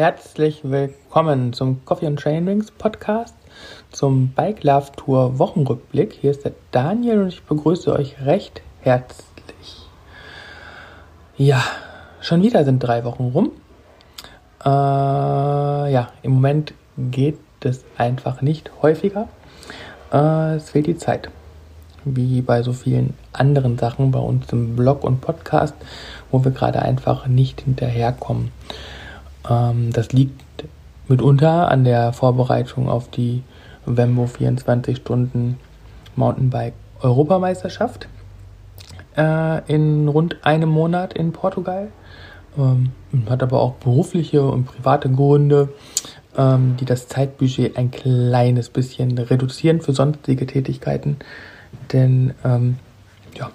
herzlich willkommen zum Coffee and Trainings Podcast, zum Bike Love Tour Wochenrückblick. Hier ist der Daniel und ich begrüße euch recht herzlich. Ja, schon wieder sind drei Wochen rum. Äh, ja, im Moment geht es einfach nicht häufiger. Äh, es fehlt die Zeit. Wie bei so vielen anderen Sachen bei uns im Blog und Podcast, wo wir gerade einfach nicht hinterherkommen. Ähm, das liegt mitunter an der Vorbereitung auf die Wembo 24 Stunden Mountainbike Europameisterschaft äh, in rund einem Monat in Portugal. Ähm, hat aber auch berufliche und private Gründe, ähm, die das Zeitbudget ein kleines bisschen reduzieren für sonstige Tätigkeiten. Denn ähm, ja,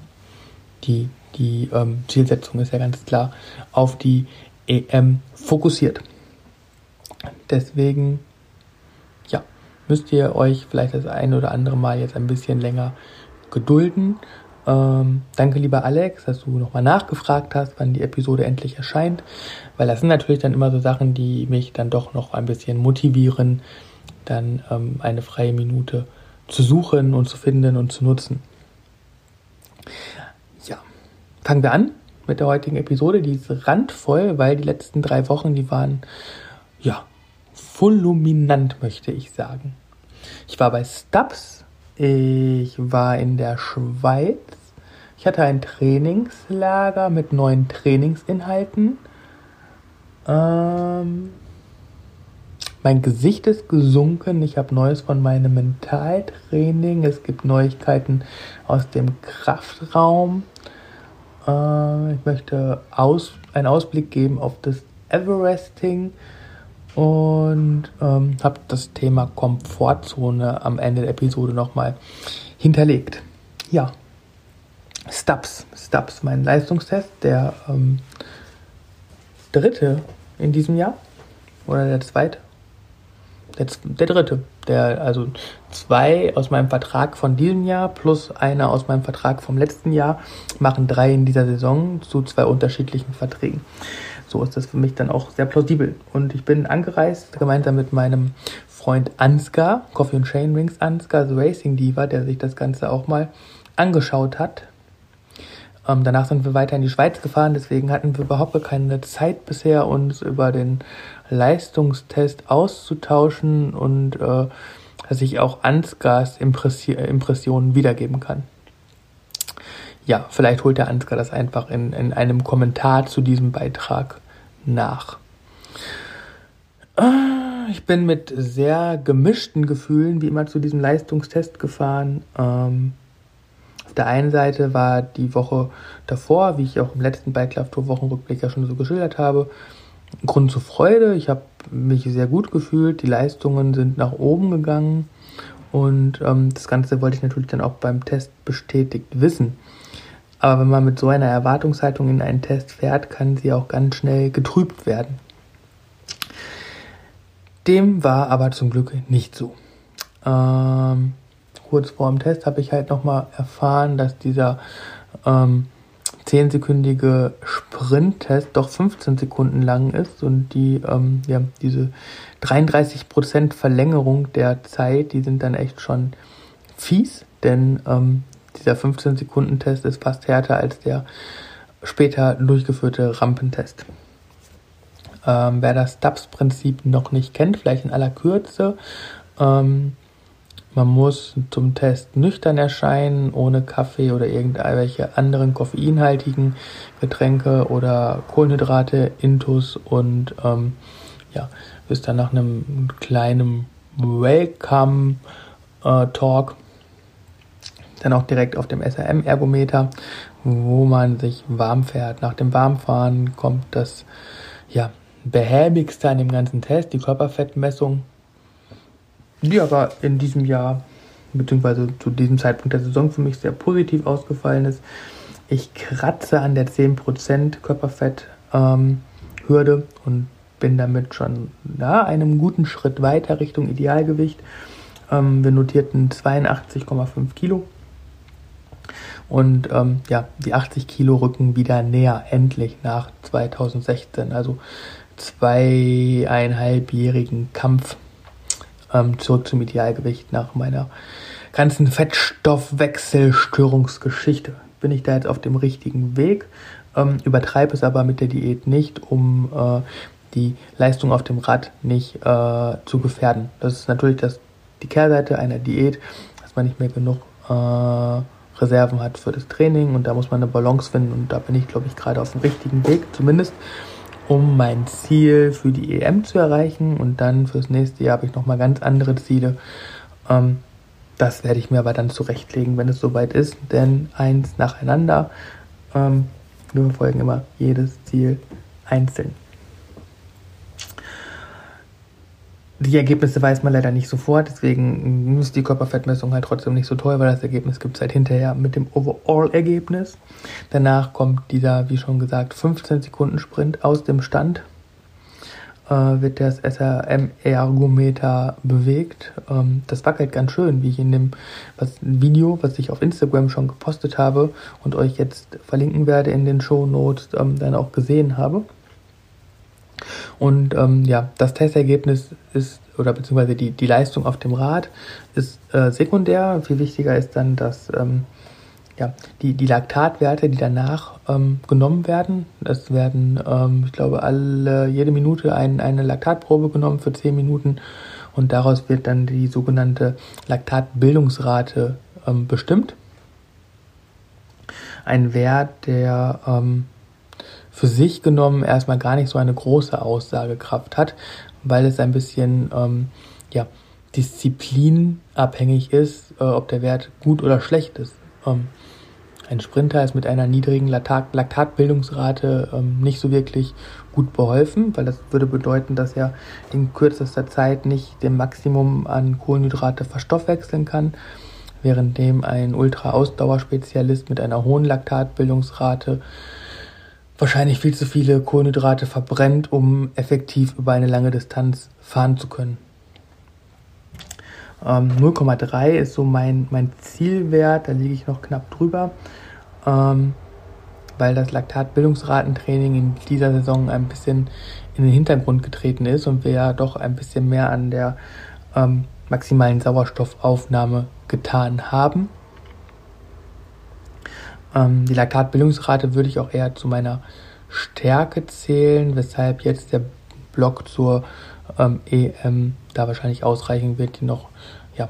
die, die ähm, Zielsetzung ist ja ganz klar auf die EM fokussiert. Deswegen, ja, müsst ihr euch vielleicht das ein oder andere Mal jetzt ein bisschen länger gedulden. Ähm, danke, lieber Alex, dass du nochmal nachgefragt hast, wann die Episode endlich erscheint, weil das sind natürlich dann immer so Sachen, die mich dann doch noch ein bisschen motivieren, dann ähm, eine freie Minute zu suchen und zu finden und zu nutzen. Ja, fangen wir an mit der heutigen Episode. Die ist randvoll, weil die letzten drei Wochen, die waren, ja, fulminant, möchte ich sagen. Ich war bei Stubbs, ich war in der Schweiz, ich hatte ein Trainingslager mit neuen Trainingsinhalten. Ähm, mein Gesicht ist gesunken. Ich habe Neues von meinem Mentaltraining. Es gibt Neuigkeiten aus dem Kraftraum. Äh, ich möchte aus, einen Ausblick geben auf das Everesting und ähm, habe das Thema Komfortzone am Ende der Episode nochmal hinterlegt. Ja, Stubbs, Stubbs, mein Leistungstest, der ähm, dritte in diesem Jahr oder der zweite, der, der dritte, der also zwei aus meinem Vertrag von diesem Jahr plus einer aus meinem Vertrag vom letzten Jahr machen drei in dieser Saison zu zwei unterschiedlichen Verträgen. So ist das für mich dann auch sehr plausibel. Und ich bin angereist gemeinsam mit meinem Freund Ansgar, Coffee and Chain Rings Ansgar, The Racing Diva, der sich das Ganze auch mal angeschaut hat. Ähm, danach sind wir weiter in die Schweiz gefahren, deswegen hatten wir überhaupt keine Zeit bisher, uns über den Leistungstest auszutauschen und äh, dass ich auch Ansgars Impressi Impressionen wiedergeben kann. Ja, vielleicht holt der Ansgar das einfach in, in einem Kommentar zu diesem Beitrag nach. Ah, ich bin mit sehr gemischten Gefühlen wie immer zu diesem Leistungstest gefahren. Ähm, auf der einen Seite war die Woche davor, wie ich auch im letzten Bike Love Tour Wochenrückblick ja schon so geschildert habe, Grund zur Freude. Ich habe mich sehr gut gefühlt. Die Leistungen sind nach oben gegangen. Und ähm, das Ganze wollte ich natürlich dann auch beim Test bestätigt wissen. Aber wenn man mit so einer Erwartungshaltung in einen Test fährt, kann sie auch ganz schnell getrübt werden. Dem war aber zum Glück nicht so. Ähm, kurz vor dem Test habe ich halt nochmal erfahren, dass dieser ähm, 10-sekündige Sprint-Test doch 15 Sekunden lang ist und die, ähm, ja, diese 33% Verlängerung der Zeit, die sind dann echt schon fies, denn ähm, dieser 15-Sekunden-Test ist fast härter als der später durchgeführte Rampentest. Ähm, wer das Stubbs-Prinzip noch nicht kennt, vielleicht in aller Kürze, ähm, man muss zum Test nüchtern erscheinen, ohne Kaffee oder irgendwelche anderen koffeinhaltigen Getränke oder Kohlenhydrate, Intus und ähm, ja, ist dann nach einem kleinen Welcome äh, dann auch direkt auf dem SRM-Ergometer, wo man sich warm fährt. Nach dem Warmfahren kommt das ja, behäbigste an dem ganzen Test, die Körperfettmessung die aber in diesem Jahr, beziehungsweise zu diesem Zeitpunkt der Saison für mich sehr positiv ausgefallen ist. Ich kratze an der 10% Körperfett-Hürde ähm, und bin damit schon ja, einem guten Schritt weiter Richtung Idealgewicht. Ähm, wir notierten 82,5 Kilo. Und ähm, ja, die 80 Kilo rücken wieder näher, endlich nach 2016. Also zweieinhalbjährigen Kampf ähm, zurück zum Idealgewicht nach meiner ganzen Fettstoffwechselstörungsgeschichte. Bin ich da jetzt auf dem richtigen Weg? Ähm, übertreibe es aber mit der Diät nicht, um äh, die Leistung auf dem Rad nicht äh, zu gefährden. Das ist natürlich das, die Kehrseite einer Diät, dass man nicht mehr genug äh, Reserven hat für das Training und da muss man eine Balance finden und da bin ich, glaube ich, gerade auf dem richtigen Weg, zumindest um mein Ziel für die EM zu erreichen und dann fürs nächste Jahr habe ich nochmal ganz andere Ziele. Ähm, das werde ich mir aber dann zurechtlegen, wenn es soweit ist, denn eins nacheinander. Ähm, wir verfolgen immer jedes Ziel einzeln. Die Ergebnisse weiß man leider nicht sofort, deswegen ist die Körperfettmessung halt trotzdem nicht so toll, weil das Ergebnis gibt es halt hinterher mit dem Overall-Ergebnis. Danach kommt dieser, wie schon gesagt, 15 Sekunden Sprint aus dem Stand. Äh, wird das SRM-Ergometer bewegt. Ähm, das wackelt ganz schön, wie ich in dem was, Video, was ich auf Instagram schon gepostet habe und euch jetzt verlinken werde in den Show Notes, ähm, dann auch gesehen habe. Und ähm, ja, das Testergebnis ist, oder beziehungsweise die, die Leistung auf dem Rad ist äh, sekundär. Viel wichtiger ist dann, dass ähm, ja, die, die Laktatwerte, die danach ähm, genommen werden, es werden, ähm, ich glaube, alle jede Minute ein, eine Laktatprobe genommen für 10 Minuten und daraus wird dann die sogenannte Laktatbildungsrate ähm, bestimmt. Ein Wert, der ähm, für sich genommen erstmal gar nicht so eine große Aussagekraft hat, weil es ein bisschen ähm, ja, disziplinabhängig ist, äh, ob der Wert gut oder schlecht ist. Ähm, ein Sprinter ist mit einer niedrigen Laktat Laktatbildungsrate ähm, nicht so wirklich gut beholfen, weil das würde bedeuten, dass er in kürzester Zeit nicht dem Maximum an Kohlenhydrate verstoffwechseln kann, währenddem ein Ultra-Ausdauerspezialist mit einer hohen Laktatbildungsrate wahrscheinlich viel zu viele Kohlenhydrate verbrennt, um effektiv über eine lange Distanz fahren zu können. Ähm, 0,3 ist so mein, mein Zielwert, da liege ich noch knapp drüber, ähm, weil das Laktatbildungsratentraining in dieser Saison ein bisschen in den Hintergrund getreten ist und wir ja doch ein bisschen mehr an der ähm, maximalen Sauerstoffaufnahme getan haben. Ähm, die Laktatbildungsrate würde ich auch eher zu meiner Stärke zählen, weshalb jetzt der Block zur ähm, EM da wahrscheinlich ausreichen wird, die noch ja,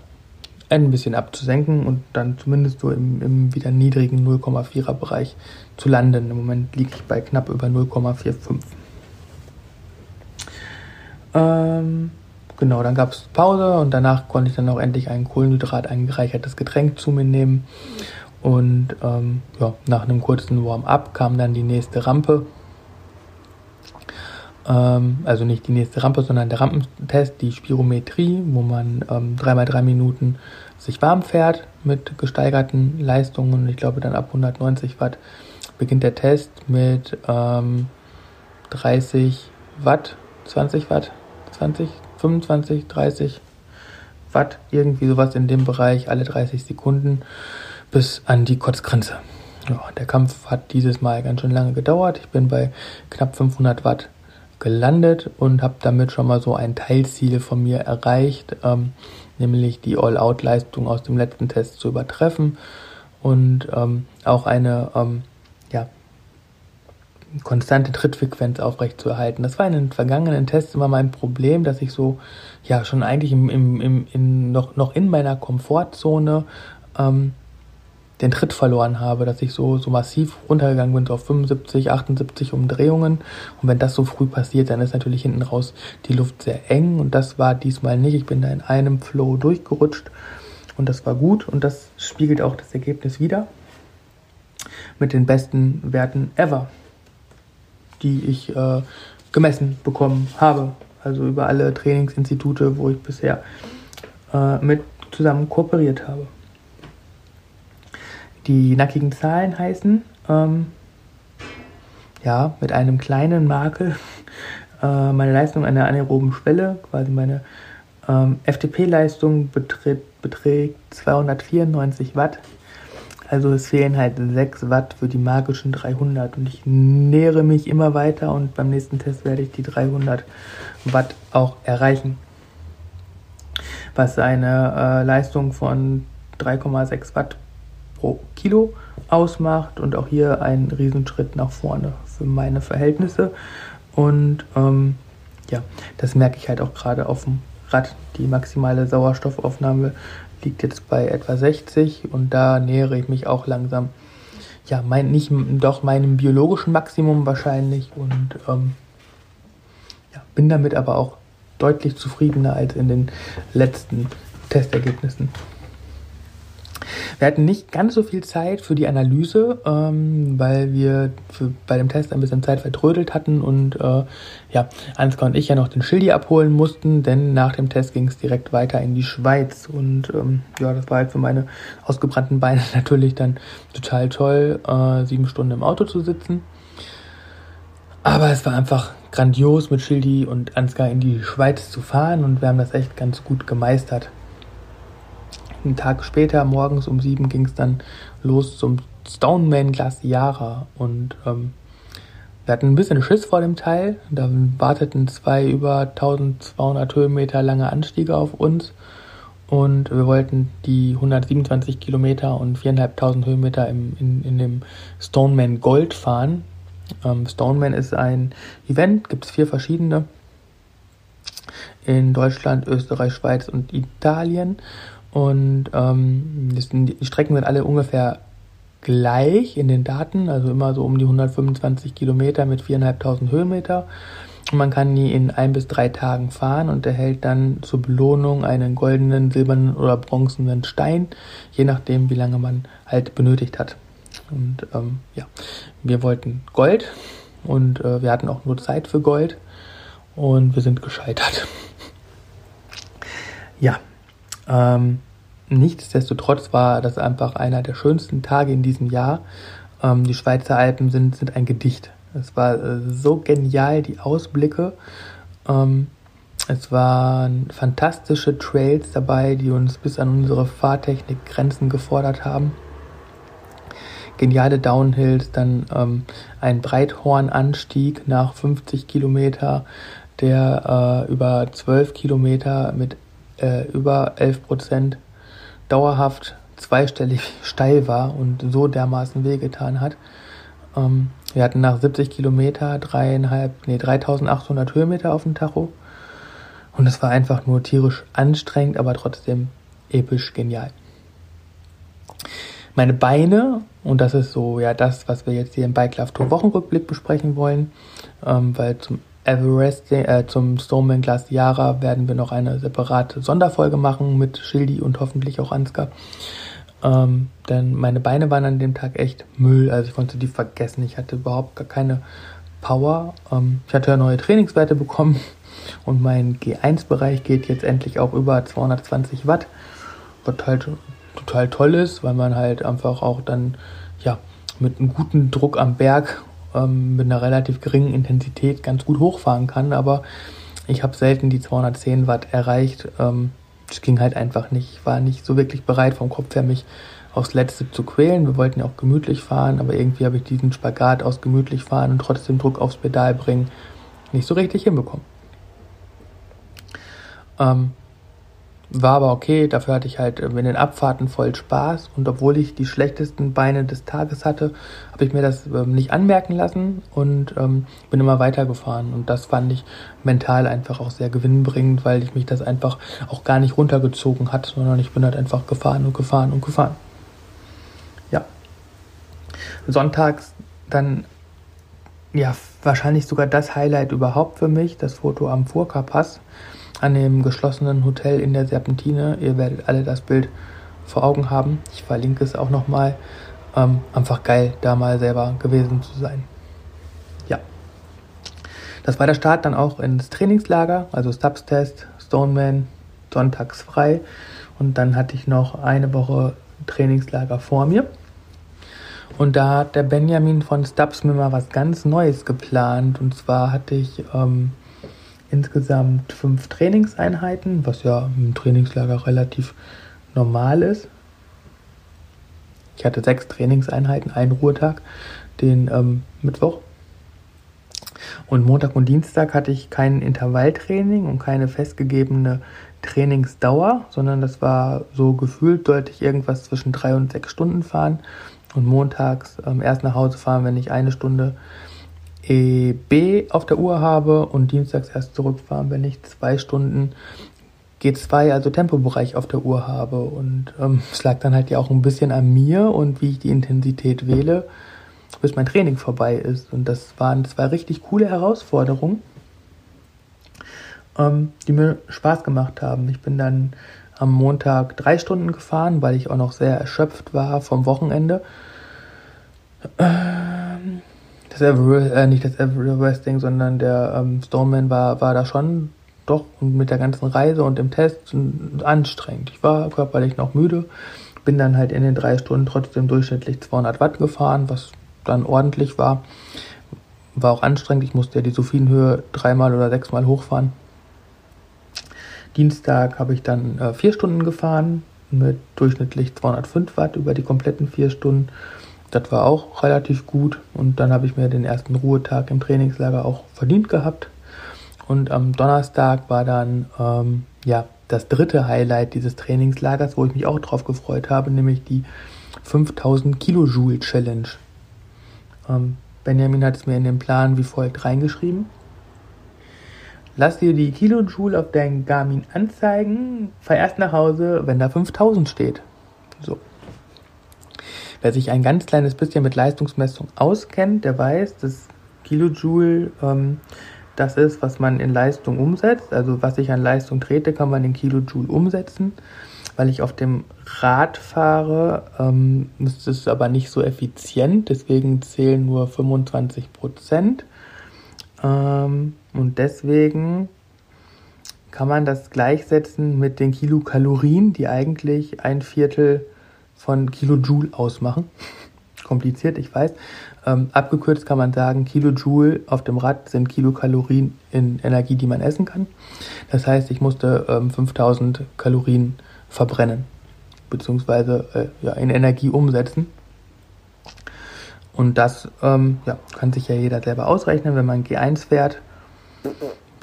ein bisschen abzusenken und dann zumindest so im, im wieder niedrigen 0,4er Bereich zu landen. Im Moment liege ich bei knapp über 0,45. Ähm, genau, dann gab es Pause und danach konnte ich dann auch endlich ein Kohlenhydrat eingereichertes Getränk zu mir nehmen und ähm, ja, nach einem kurzen Warm-up kam dann die nächste Rampe. Ähm, also nicht die nächste Rampe, sondern der Rampentest, die Spirometrie, wo man ähm, dreimal drei Minuten sich warm fährt mit gesteigerten Leistungen. Ich glaube, dann ab 190 Watt beginnt der Test mit ähm, 30 Watt, 20 Watt, 20, 25, 30 Watt, irgendwie sowas in dem Bereich, alle 30 Sekunden bis an die Kotzgrenze. Ja, der Kampf hat dieses Mal ganz schön lange gedauert. Ich bin bei knapp 500 Watt gelandet und habe damit schon mal so ein Teilziel von mir erreicht, ähm, nämlich die All-Out-Leistung aus dem letzten Test zu übertreffen und ähm, auch eine ähm, ja, konstante Trittfrequenz aufrechtzuerhalten. Das war in den vergangenen Tests immer mein Problem, dass ich so ja schon eigentlich im, im, im, in, noch, noch in meiner Komfortzone ähm, den Tritt verloren habe, dass ich so, so massiv runtergegangen bin, so auf 75, 78 Umdrehungen. Und wenn das so früh passiert, dann ist natürlich hinten raus die Luft sehr eng. Und das war diesmal nicht. Ich bin da in einem Flow durchgerutscht. Und das war gut. Und das spiegelt auch das Ergebnis wieder. Mit den besten Werten ever, die ich äh, gemessen bekommen habe. Also über alle Trainingsinstitute, wo ich bisher äh, mit zusammen kooperiert habe die nackigen Zahlen heißen, ähm, ja, mit einem kleinen Makel, äh, meine Leistung an der anaeroben Schwelle, quasi meine ähm, FTP-Leistung beträgt 294 Watt. Also es fehlen halt 6 Watt für die magischen 300 und ich nähere mich immer weiter und beim nächsten Test werde ich die 300 Watt auch erreichen. Was eine äh, Leistung von 3,6 Watt pro Kilo ausmacht und auch hier ein Riesenschritt nach vorne für meine Verhältnisse. Und ähm, ja, das merke ich halt auch gerade auf dem Rad. Die maximale Sauerstoffaufnahme liegt jetzt bei etwa 60 und da nähere ich mich auch langsam, ja, mein, nicht doch meinem biologischen Maximum wahrscheinlich und ähm, ja, bin damit aber auch deutlich zufriedener als in den letzten Testergebnissen. Wir hatten nicht ganz so viel Zeit für die Analyse, ähm, weil wir für, bei dem Test ein bisschen Zeit vertrödelt hatten und äh, ja, Ansgar und ich ja noch den Schildi abholen mussten, denn nach dem Test ging es direkt weiter in die Schweiz und ähm, ja, das war halt für meine ausgebrannten Beine natürlich dann total toll, äh, sieben Stunden im Auto zu sitzen. Aber es war einfach grandios mit Schildi und Ansgar in die Schweiz zu fahren und wir haben das echt ganz gut gemeistert. Einen Tag später, morgens um sieben, ging es dann los zum Stoneman Glaciara und ähm, wir hatten ein bisschen Schiss vor dem Teil. Da warteten zwei über 1200 Höhenmeter lange Anstiege auf uns und wir wollten die 127 Kilometer und 4.500 Höhenmeter im, in, in dem Stoneman Gold fahren. Ähm, Stoneman ist ein Event, gibt es vier verschiedene in Deutschland, Österreich, Schweiz und Italien. Und ähm, die Strecken sind alle ungefähr gleich in den Daten, also immer so um die 125 Kilometer mit 4.500 Höhenmeter. Und man kann die in ein bis drei Tagen fahren und erhält dann zur Belohnung einen goldenen, silbernen oder bronzenen Stein, je nachdem, wie lange man halt benötigt hat. Und ähm, ja, wir wollten Gold und äh, wir hatten auch nur Zeit für Gold und wir sind gescheitert. ja, ähm, nichtsdestotrotz war das einfach einer der schönsten Tage in diesem Jahr. Ähm, die Schweizer Alpen sind, sind ein Gedicht. Es war äh, so genial, die Ausblicke. Ähm, es waren fantastische Trails dabei, die uns bis an unsere Fahrtechnik-Grenzen gefordert haben. Geniale Downhills, dann ähm, ein Breithornanstieg nach 50 Kilometer, der äh, über 12 Kilometer mit äh, über 11 Prozent dauerhaft zweistellig steil war und so dermaßen wehgetan hat. Ähm, wir hatten nach 70 Kilometer dreieinhalb, nee, 3800 Höhenmeter auf dem Tacho. Und es war einfach nur tierisch anstrengend, aber trotzdem episch genial. Meine Beine, und das ist so ja das, was wir jetzt hier im Bike Love Tour Wochenrückblick besprechen wollen, ähm, weil zum Everest, äh, zum Stoneman Glaciara werden wir noch eine separate Sonderfolge machen mit Schildi und hoffentlich auch Ansgar. Ähm, denn meine Beine waren an dem Tag echt Müll, also ich konnte die vergessen. Ich hatte überhaupt gar keine Power. Ähm, ich hatte ja neue Trainingswerte bekommen und mein G1-Bereich geht jetzt endlich auch über 220 Watt, was halt total toll ist, weil man halt einfach auch dann ja mit einem guten Druck am Berg ähm, mit einer relativ geringen Intensität ganz gut hochfahren kann, aber ich habe selten die 210 Watt erreicht. Ähm, es ging halt einfach nicht. Ich war nicht so wirklich bereit vom Kopf her, mich aufs Letzte zu quälen. Wir wollten ja auch gemütlich fahren, aber irgendwie habe ich diesen Spagat aus gemütlich fahren und trotzdem Druck aufs Pedal bringen nicht so richtig hinbekommen. Ähm, war aber okay, dafür hatte ich halt in den Abfahrten voll Spaß und obwohl ich die schlechtesten Beine des Tages hatte, habe ich mir das ähm, nicht anmerken lassen und ähm, bin immer weitergefahren und das fand ich mental einfach auch sehr gewinnbringend, weil ich mich das einfach auch gar nicht runtergezogen hat, sondern ich bin halt einfach gefahren und gefahren und gefahren. Ja. Sonntags dann ja wahrscheinlich sogar das Highlight überhaupt für mich, das Foto am Furka-Pass an dem geschlossenen Hotel in der Serpentine. Ihr werdet alle das Bild vor Augen haben. Ich verlinke es auch nochmal. Ähm, einfach geil, da mal selber gewesen zu sein. Ja. Das war der Start dann auch ins Trainingslager, also Substest, Stoneman, sonntags frei. Und dann hatte ich noch eine Woche Trainingslager vor mir. Und da hat der Benjamin von Stubbs mir mal was ganz Neues geplant. Und zwar hatte ich ähm, insgesamt fünf Trainingseinheiten, was ja im Trainingslager relativ normal ist. Ich hatte sechs Trainingseinheiten, einen Ruhetag, den ähm, Mittwoch. Und Montag und Dienstag hatte ich kein Intervalltraining und keine festgegebene Trainingsdauer, sondern das war so gefühlt, sollte ich irgendwas zwischen drei und sechs Stunden fahren und montags ähm, erst nach Hause fahren, wenn ich eine Stunde EB auf der Uhr habe und dienstags erst zurückfahren, wenn ich zwei Stunden G2, also Tempobereich auf der Uhr habe. Und ähm, es lag dann halt ja auch ein bisschen an mir und wie ich die Intensität wähle, bis mein Training vorbei ist. Und das waren zwei richtig coole Herausforderungen, ähm, die mir Spaß gemacht haben. Ich bin dann am Montag drei Stunden gefahren, weil ich auch noch sehr erschöpft war vom Wochenende. Ähm, das Everest, äh, nicht das Everesting, sondern der ähm, Stoneman war, war da schon doch mit der ganzen Reise und dem Test anstrengend. Ich war körperlich noch müde, bin dann halt in den drei Stunden trotzdem durchschnittlich 200 Watt gefahren, was dann ordentlich war. War auch anstrengend, ich musste ja die Sophienhöhe dreimal oder sechsmal hochfahren. Dienstag habe ich dann äh, vier Stunden gefahren mit durchschnittlich 205 Watt über die kompletten vier Stunden. Das war auch relativ gut und dann habe ich mir den ersten Ruhetag im Trainingslager auch verdient gehabt. Und am Donnerstag war dann ähm, ja das dritte Highlight dieses Trainingslagers, wo ich mich auch drauf gefreut habe, nämlich die 5000 Kilojoule Challenge. Ähm, Benjamin hat es mir in den Plan wie folgt reingeschrieben. Lass dir die Kilojoule auf deinen Garmin anzeigen, fahr erst nach Hause, wenn da 5000 steht. So. Wer sich ein ganz kleines bisschen mit Leistungsmessung auskennt, der weiß, dass Kilojoule ähm, das ist, was man in Leistung umsetzt. Also was ich an Leistung trete, kann man in Kilojoule umsetzen. Weil ich auf dem Rad fahre, ähm, ist es aber nicht so effizient, deswegen zählen nur 25 Prozent. Ähm, und deswegen kann man das gleichsetzen mit den Kilokalorien, die eigentlich ein Viertel von Kilojoule ausmachen. Kompliziert, ich weiß. Ähm, abgekürzt kann man sagen, Kilojoule auf dem Rad sind Kilokalorien in Energie, die man essen kann. Das heißt, ich musste ähm, 5000 Kalorien verbrennen, beziehungsweise äh, ja, in Energie umsetzen. Und das ähm, ja, kann sich ja jeder selber ausrechnen, wenn man G1 fährt.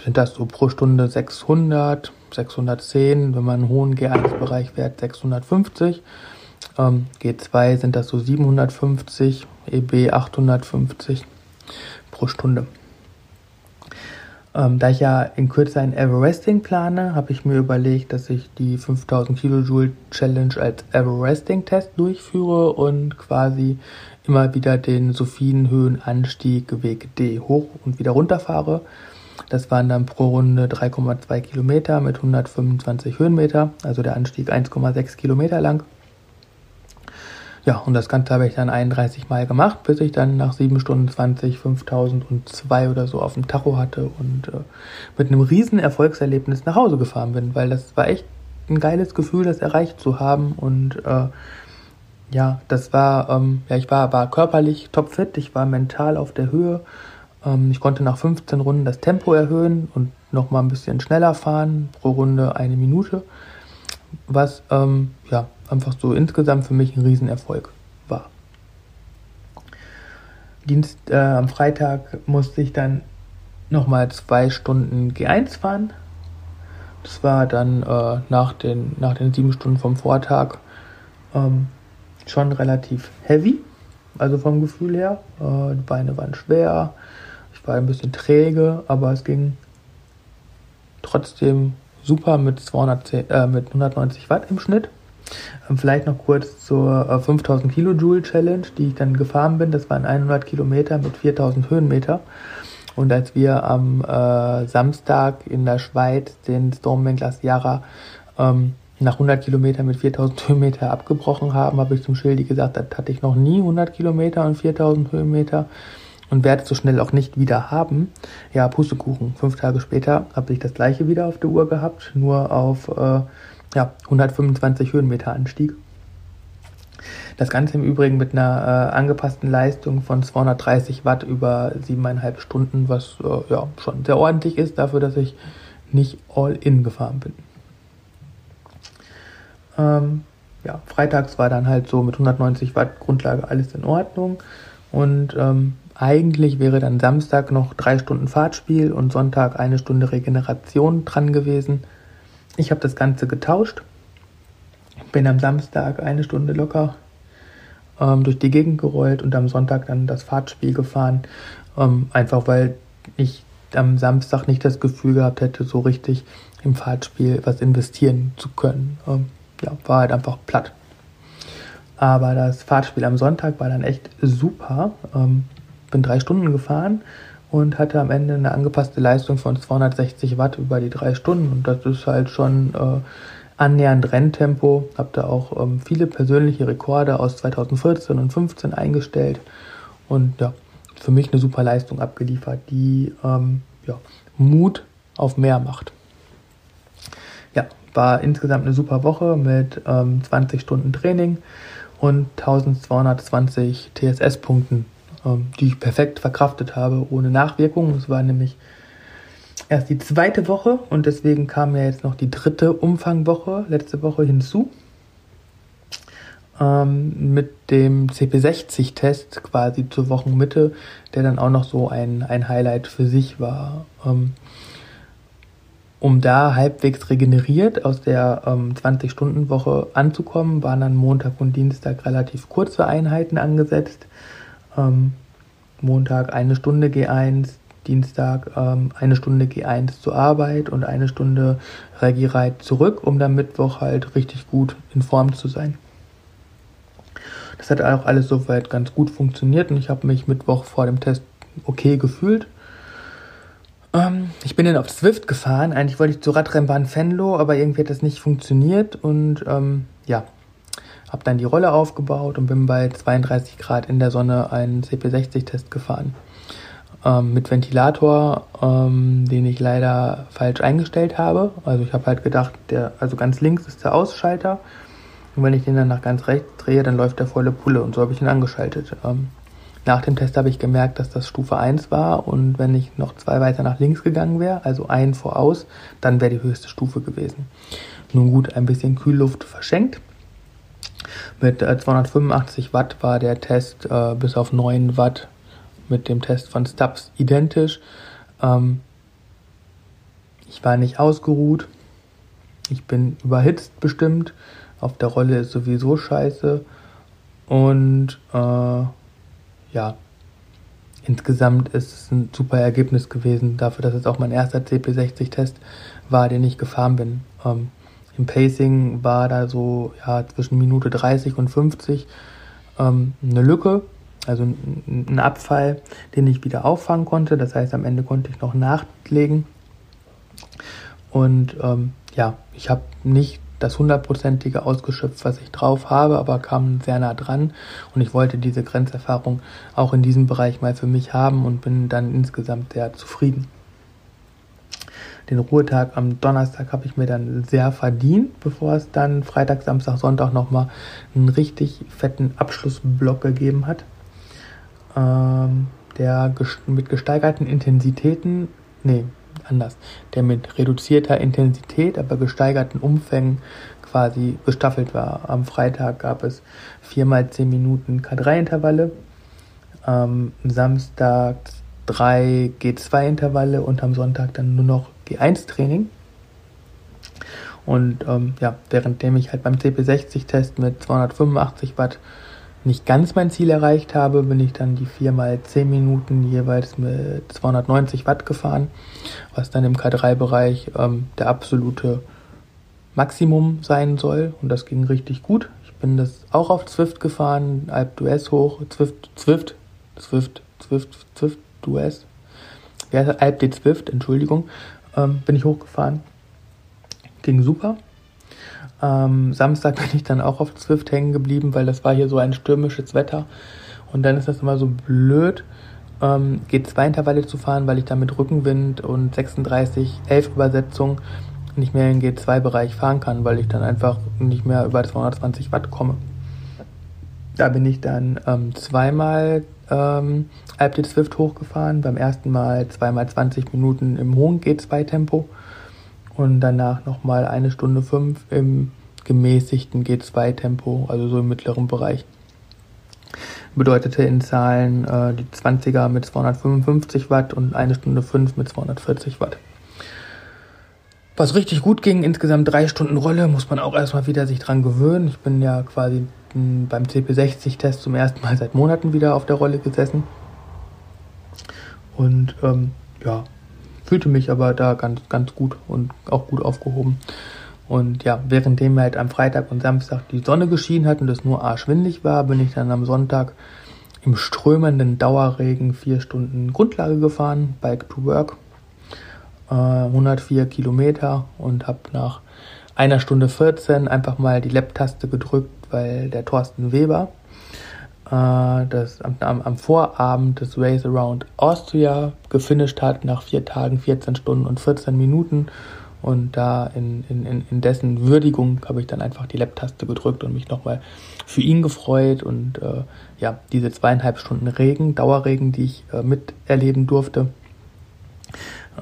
Sind das so pro Stunde 600, 610, wenn man einen hohen G1-Bereich fährt, 650. Ähm, G2 sind das so 750, EB 850 pro Stunde. Ähm, da ich ja in Kürze ein Everesting plane, habe ich mir überlegt, dass ich die 5000 Kilojoule Challenge als Everesting-Test durchführe und quasi immer wieder den Sophienhöhenanstieg Weg D hoch und wieder runter fahre. Das waren dann pro Runde 3,2 Kilometer mit 125 Höhenmeter, also der Anstieg 1,6 Kilometer lang. Ja, und das Ganze habe ich dann 31 Mal gemacht, bis ich dann nach 7 Stunden 20 5002 oder so auf dem Tacho hatte und äh, mit einem riesen Erfolgserlebnis nach Hause gefahren bin, weil das war echt ein geiles Gefühl, das erreicht zu haben und äh, ja, das war, ähm, ja, ich war, war körperlich topfit, ich war mental auf der Höhe, ähm, ich konnte nach 15 Runden das Tempo erhöhen und nochmal ein bisschen schneller fahren, pro Runde eine Minute, was ähm, ja, einfach so insgesamt für mich ein Riesenerfolg war. Dienst, äh, am Freitag musste ich dann nochmal zwei Stunden G1 fahren. Das war dann äh, nach, den, nach den sieben Stunden vom Vortag ähm, schon relativ heavy, also vom Gefühl her. Äh, die Beine waren schwer, ich war ein bisschen träge, aber es ging trotzdem super mit, 210, äh, mit 190 Watt im Schnitt. Ähm, vielleicht noch kurz zur äh, 5000 Kilojoule Challenge, die ich dann gefahren bin. Das waren 100 Kilometer mit 4000 Höhenmeter. Und als wir am äh, Samstag in der Schweiz den Stormman Glaciara ähm, nach 100 Kilometern mit 4000 Höhenmeter abgebrochen haben, habe ich zum Schildi gesagt, das hatte ich noch nie 100 Kilometer und 4000 Höhenmeter und werde so schnell auch nicht wieder haben. Ja, Pustekuchen. Fünf Tage später habe ich das gleiche wieder auf der Uhr gehabt, nur auf äh, ja, 125 Höhenmeter Anstieg. Das Ganze im Übrigen mit einer äh, angepassten Leistung von 230 Watt über siebeneinhalb Stunden, was äh, ja schon sehr ordentlich ist dafür, dass ich nicht all in gefahren bin. Ähm, ja, freitags war dann halt so mit 190 Watt Grundlage alles in Ordnung. Und ähm, eigentlich wäre dann Samstag noch drei Stunden Fahrtspiel und Sonntag eine Stunde Regeneration dran gewesen. Ich habe das Ganze getauscht. Bin am Samstag eine Stunde locker ähm, durch die Gegend gerollt und am Sonntag dann das Fahrtspiel gefahren. Ähm, einfach weil ich am Samstag nicht das Gefühl gehabt hätte, so richtig im Fahrtspiel was investieren zu können. Ähm, ja, war halt einfach platt. Aber das Fahrtspiel am Sonntag war dann echt super. Ähm, bin drei Stunden gefahren und hatte am Ende eine angepasste Leistung von 260 Watt über die drei Stunden. Und das ist halt schon äh, annähernd Renntempo. Habe da auch ähm, viele persönliche Rekorde aus 2014 und 2015 eingestellt. Und ja, für mich eine super Leistung abgeliefert, die ähm, ja, Mut auf mehr macht. Ja, war insgesamt eine super Woche mit ähm, 20 Stunden Training und 1220 TSS-Punkten, die ich perfekt verkraftet habe, ohne Nachwirkungen. Es war nämlich erst die zweite Woche und deswegen kam ja jetzt noch die dritte Umfangwoche letzte Woche hinzu ähm, mit dem CP60-Test quasi zur Wochenmitte, der dann auch noch so ein, ein Highlight für sich war. Ähm, um da halbwegs regeneriert aus der ähm, 20-Stunden-Woche anzukommen, waren dann Montag und Dienstag relativ kurze Einheiten angesetzt. Ähm, Montag eine Stunde G1, Dienstag ähm, eine Stunde G1 zur Arbeit und eine Stunde Regiereit zurück, um dann Mittwoch halt richtig gut in Form zu sein. Das hat auch alles soweit ganz gut funktioniert und ich habe mich Mittwoch vor dem Test okay gefühlt. Ähm, ich bin dann auf Swift gefahren. Eigentlich wollte ich zur Radrennbahn Fenlo, aber irgendwie hat das nicht funktioniert und ähm, ja, habe dann die Rolle aufgebaut und bin bei 32 Grad in der Sonne einen CP60-Test gefahren. Ähm, mit Ventilator, ähm, den ich leider falsch eingestellt habe. Also ich habe halt gedacht, der, also ganz links ist der Ausschalter und wenn ich den dann nach ganz rechts drehe, dann läuft der volle Pulle und so habe ich ihn angeschaltet. Ähm, nach dem Test habe ich gemerkt, dass das Stufe 1 war und wenn ich noch zwei weiter nach links gegangen wäre, also ein voraus, dann wäre die höchste Stufe gewesen. Nun gut, ein bisschen Kühlluft verschenkt. Mit äh, 285 Watt war der Test äh, bis auf 9 Watt mit dem Test von Stubbs identisch. Ähm, ich war nicht ausgeruht. Ich bin überhitzt bestimmt auf der Rolle ist sowieso scheiße. Und äh, ja, insgesamt ist es ein super Ergebnis gewesen, dafür, dass es auch mein erster CP60-Test war, den ich gefahren bin. Ähm, Im Pacing war da so ja, zwischen Minute 30 und 50 ähm, eine Lücke, also ein, Abfall, den ich wieder auffangen konnte. Das heißt, am Ende konnte ich noch nachlegen. Und ähm, ja, ich habe nicht das hundertprozentige ausgeschöpft, was ich drauf habe, aber kam sehr nah dran und ich wollte diese Grenzerfahrung auch in diesem Bereich mal für mich haben und bin dann insgesamt sehr zufrieden. Den Ruhetag am Donnerstag habe ich mir dann sehr verdient, bevor es dann Freitag, Samstag, Sonntag nochmal einen richtig fetten Abschlussblock gegeben hat, ähm, der mit gesteigerten Intensitäten, nee, anders, der mit reduzierter Intensität, aber gesteigerten Umfängen quasi gestaffelt war. Am Freitag gab es viermal zehn Minuten K3-Intervalle, am Samstag drei G2-Intervalle und am Sonntag dann nur noch G1-Training. Und ähm, ja, währenddem ich halt beim CP60-Test mit 285 Watt nicht ganz mein Ziel erreicht habe, bin ich dann die 4 mal 10 Minuten jeweils mit 290 Watt gefahren, was dann im K3-Bereich ähm, der absolute Maximum sein soll. Und das ging richtig gut. Ich bin das auch auf Zwift gefahren, Alp Dues hoch, Zwift, Zwift, Zwift, Zwift, Zwift, Dues. Wie Alp D Zwift, Entschuldigung, ähm, bin ich hochgefahren. Ging super. Ähm, Samstag bin ich dann auch auf Zwift hängen geblieben, weil das war hier so ein stürmisches Wetter. Und dann ist das immer so blöd, ähm, G2-Intervalle zu fahren, weil ich dann mit Rückenwind und 36, 11 Übersetzung nicht mehr im G2-Bereich fahren kann, weil ich dann einfach nicht mehr über 220 Watt komme. Da bin ich dann ähm, zweimal ähm, Alp de Swift hochgefahren. Beim ersten Mal zweimal 20 Minuten im hohen G2-Tempo und danach nochmal eine Stunde fünf im gemäßigten G2-Tempo, also so im mittleren Bereich. Bedeutete in Zahlen äh, die 20er mit 255 Watt und eine Stunde 5 mit 240 Watt. Was richtig gut ging, insgesamt drei Stunden Rolle, muss man auch erstmal wieder sich dran gewöhnen. Ich bin ja quasi beim CP60-Test zum ersten Mal seit Monaten wieder auf der Rolle gesessen. Und ähm, ja, fühlte mich aber da ganz, ganz gut und auch gut aufgehoben. Und ja, währenddem halt am Freitag und Samstag die Sonne geschienen hat und es nur arschwindig war, bin ich dann am Sonntag im strömenden Dauerregen vier Stunden Grundlage gefahren, Bike to Work, äh, 104 Kilometer und habe nach einer Stunde 14 einfach mal die Lab-Taste gedrückt, weil der Thorsten Weber äh, das am, am, Vorabend des Race Around Austria gefinisht hat nach vier Tagen, 14 Stunden und 14 Minuten. Und da in, in, in dessen Würdigung habe ich dann einfach die Lab-Taste gedrückt und mich nochmal für ihn gefreut. Und äh, ja, diese zweieinhalb Stunden Regen, Dauerregen, die ich äh, miterleben durfte,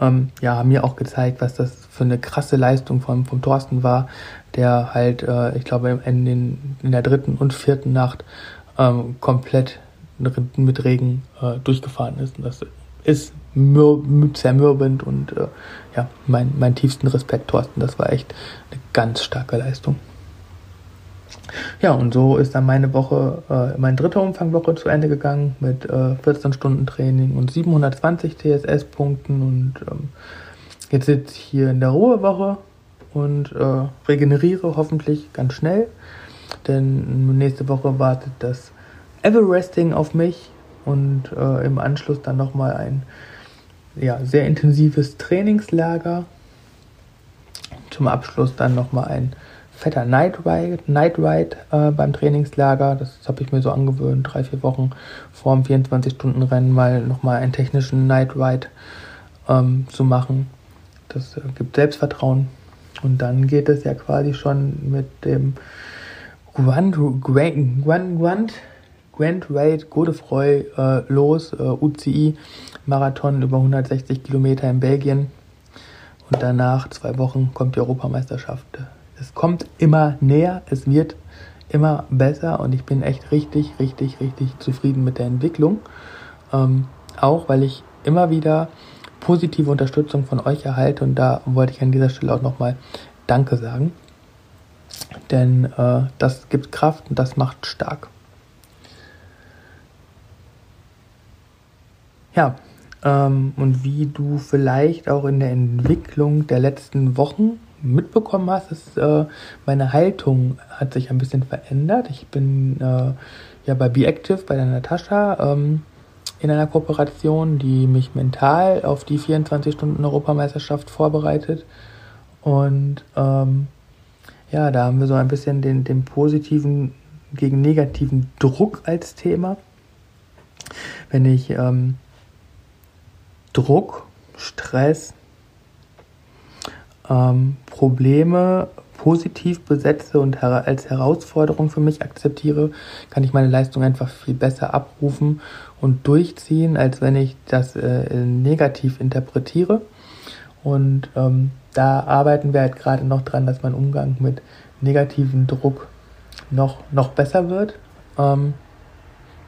ähm, ja, haben mir auch gezeigt, was das für eine krasse Leistung vom, vom Thorsten war, der halt, äh, ich glaube, in, den, in der dritten und vierten Nacht ähm, komplett mit Regen äh, durchgefahren ist. Und das ist zermürbend und äh, ja, mein, mein tiefsten Respekt, Thorsten. Das war echt eine ganz starke Leistung. Ja, und so ist dann meine Woche, äh, meine dritte Umfangwoche zu Ende gegangen mit äh, 14 Stunden Training und 720 TSS-Punkten und ähm, jetzt sitze ich hier in der Ruhewoche und äh, regeneriere hoffentlich ganz schnell denn nächste Woche wartet das Everesting auf mich und äh, im Anschluss dann nochmal ein ja, sehr intensives Trainingslager. Zum Abschluss dann nochmal ein fetter Night Ride, Night Ride äh, beim Trainingslager. Das habe ich mir so angewöhnt, drei, vier Wochen vor dem 24-Stunden-Rennen mal nochmal einen technischen Night Ride ähm, zu machen. Das äh, gibt Selbstvertrauen. Und dann geht es ja quasi schon mit dem Grand, Grand, Grand, Grand Raid Godefroy äh, los, äh, UCI Marathon über 160 Kilometer in Belgien. Und danach, zwei Wochen, kommt die Europameisterschaft. Es kommt immer näher, es wird immer besser und ich bin echt richtig, richtig, richtig zufrieden mit der Entwicklung. Ähm, auch weil ich immer wieder positive Unterstützung von euch erhalte und da wollte ich an dieser Stelle auch nochmal Danke sagen. Denn äh, das gibt Kraft und das macht stark. Ja, ähm, und wie du vielleicht auch in der Entwicklung der letzten Wochen mitbekommen hast, ist äh, meine Haltung hat sich ein bisschen verändert. Ich bin äh, ja bei Be Active, bei der Natascha, ähm, in einer Kooperation, die mich mental auf die 24 Stunden Europameisterschaft vorbereitet. Und ähm, ja, da haben wir so ein bisschen den, den positiven gegen negativen Druck als Thema. Wenn ich ähm, Druck, Stress, ähm, Probleme positiv besetze und her als Herausforderung für mich akzeptiere, kann ich meine Leistung einfach viel besser abrufen und durchziehen, als wenn ich das äh, negativ interpretiere. Und ähm, da arbeiten wir halt gerade noch dran, dass mein Umgang mit negativen Druck noch, noch besser wird. Ähm,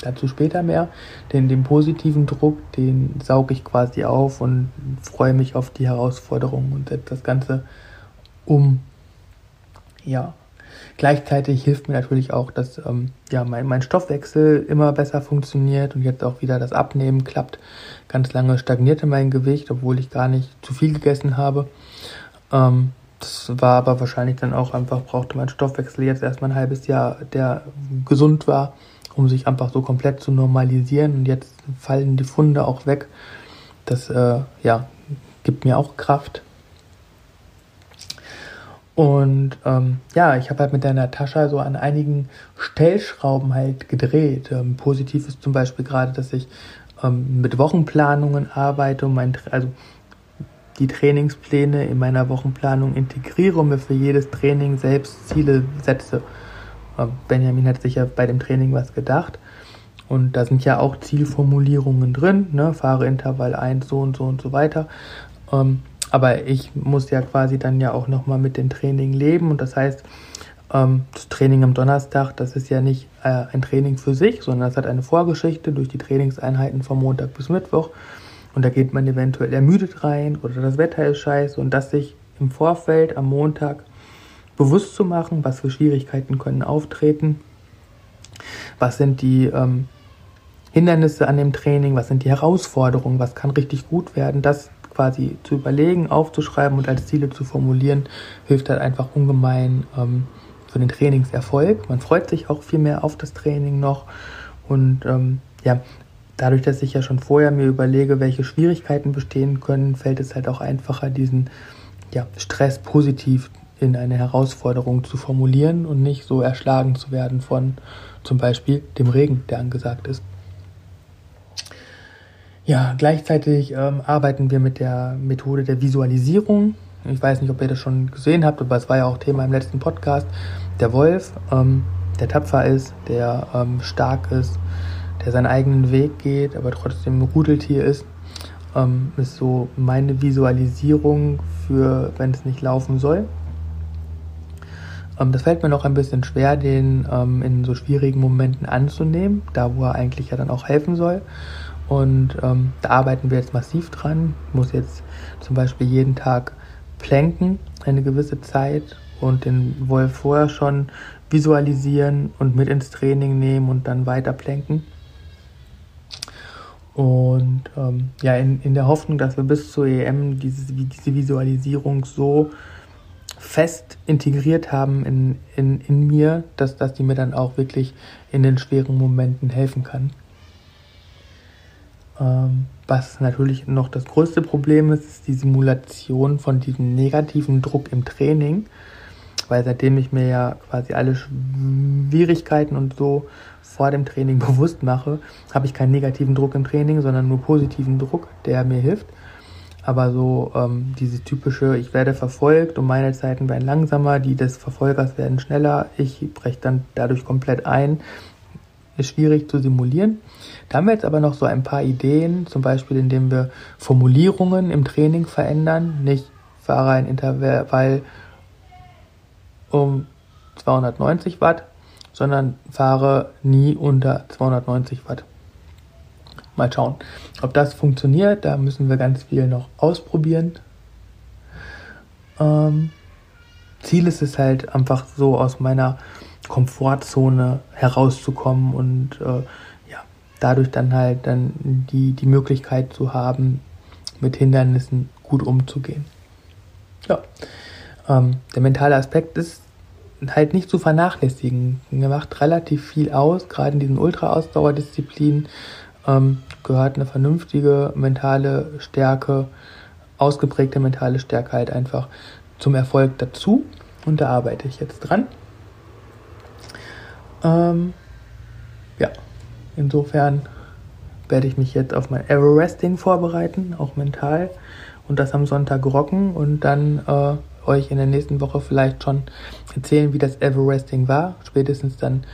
dazu später mehr. Den, den positiven Druck, den sauge ich quasi auf und freue mich auf die Herausforderungen und setze das Ganze um. Ja. Gleichzeitig hilft mir natürlich auch, dass ähm, ja, mein, mein Stoffwechsel immer besser funktioniert und jetzt auch wieder das Abnehmen klappt. Ganz lange stagnierte mein Gewicht, obwohl ich gar nicht zu viel gegessen habe. Ähm, das war aber wahrscheinlich dann auch einfach, brauchte mein Stoffwechsel jetzt erstmal ein halbes Jahr, der gesund war, um sich einfach so komplett zu normalisieren. Und jetzt fallen die Funde auch weg. Das äh, ja, gibt mir auch Kraft. Und ähm, ja, ich habe halt mit der Natascha so an einigen Stellschrauben halt gedreht. Ähm, positiv ist zum Beispiel gerade, dass ich ähm, mit Wochenplanungen arbeite, und mein, also die Trainingspläne in meiner Wochenplanung integriere und mir für jedes Training selbst Ziele setze. Ähm, Benjamin hat sicher bei dem Training was gedacht. Und da sind ja auch Zielformulierungen drin, ne? fahre Intervall 1, so und so und so weiter. Ähm, aber ich muss ja quasi dann ja auch nochmal mit dem Training leben. Und das heißt, Ähm, das Training am Donnerstag, das ist ja nicht äh, ein Training für sich, sondern das hat eine Vorgeschichte durch die Trainingseinheiten vom Montag bis Mittwoch. Und da geht man eventuell ermüdet rein oder das Wetter ist scheiße. Und das sich im Vorfeld am Montag bewusst zu machen, was für Schwierigkeiten können auftreten, was sind die ähm, Hindernisse an dem Training, was sind die Herausforderungen, was kann richtig gut werden, das quasi zu überlegen, aufzuschreiben und als Ziele zu formulieren, hilft halt einfach ungemein ähm, für den Trainingserfolg. Man freut sich auch viel mehr auf das Training noch und ähm, ja, dadurch, dass ich ja schon vorher mir überlege, welche Schwierigkeiten bestehen können, fällt es halt auch einfacher, diesen ja, Stress positiv in eine Herausforderung zu formulieren und nicht so erschlagen zu werden von zum Beispiel dem Regen, der angesagt ist. Ja, gleichzeitig ähm, arbeiten wir mit der Methode der Visualisierung. Ich weiß nicht, ob ihr das schon gesehen habt, aber es war ja auch Thema im letzten Podcast. Der Wolf, ähm, der tapfer ist, der ähm, stark ist, der seinen eigenen Weg geht, aber trotzdem ein Rudeltier ist, ähm, ist so meine Visualisierung für, wenn es nicht laufen soll. Ähm, das fällt mir noch ein bisschen schwer, den ähm, in so schwierigen Momenten anzunehmen, da wo er eigentlich ja dann auch helfen soll. Und ähm, da arbeiten wir jetzt massiv dran. Ich muss jetzt zum Beispiel jeden Tag planken, eine gewisse Zeit und den Wolf vorher schon visualisieren und mit ins Training nehmen und dann weiter planken. Und ähm, ja, in, in der Hoffnung, dass wir bis zur EM diese, diese Visualisierung so fest integriert haben in, in, in mir, dass, dass die mir dann auch wirklich in den schweren Momenten helfen kann. Ähm, was natürlich noch das größte Problem ist, ist die Simulation von diesem negativen Druck im Training. Weil seitdem ich mir ja quasi alle Schwierigkeiten und so vor dem Training bewusst mache, habe ich keinen negativen Druck im Training, sondern nur positiven Druck, der mir hilft. Aber so ähm, diese typische, ich werde verfolgt und meine Zeiten werden langsamer, die des Verfolgers werden schneller, ich breche dann dadurch komplett ein, ist schwierig zu simulieren. Da haben wir jetzt aber noch so ein paar Ideen, zum Beispiel indem wir Formulierungen im Training verändern, nicht fahre ein Intervall um 290 Watt, sondern fahre nie unter 290 Watt. Mal schauen, ob das funktioniert. Da müssen wir ganz viel noch ausprobieren. Ähm, Ziel ist es halt einfach so aus meiner Komfortzone herauszukommen und äh, dadurch dann halt dann die, die Möglichkeit zu haben, mit Hindernissen gut umzugehen. Ja, ähm, der mentale Aspekt ist halt nicht zu vernachlässigen. Er macht relativ viel aus, gerade in diesen Ultra-Ausdauerdisziplinen ähm, gehört eine vernünftige mentale Stärke, ausgeprägte mentale Stärke halt einfach zum Erfolg dazu. Und da arbeite ich jetzt dran. Ähm, insofern werde ich mich jetzt auf mein Everesting vorbereiten, auch mental. Und das am Sonntag rocken und dann äh, euch in der nächsten Woche vielleicht schon erzählen, wie das Everesting war. Spätestens dann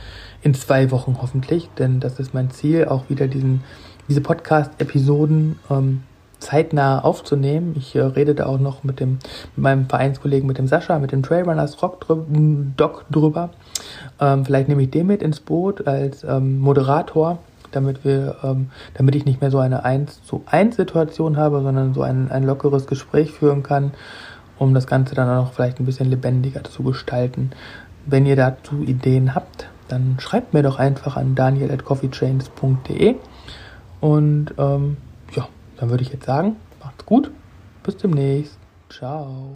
in zwei Wochen hoffentlich, denn das ist mein Ziel, auch wieder diesen, diese Podcast-Episoden ähm, zeitnah aufzunehmen. Ich äh, rede da auch noch mit dem mit meinem Vereinskollegen, mit dem Sascha, mit dem Trailrunners Rock drü Doc drüber. Ähm, vielleicht nehme ich den mit ins Boot als ähm, Moderator, damit wir, ähm, damit ich nicht mehr so eine 1 zu 1 Situation habe, sondern so ein, ein lockeres Gespräch führen kann, um das Ganze dann auch vielleicht ein bisschen lebendiger zu gestalten. Wenn ihr dazu Ideen habt, dann schreibt mir doch einfach an daniel at coffeechains.de und ähm, dann würde ich jetzt sagen, macht's gut, bis demnächst, ciao.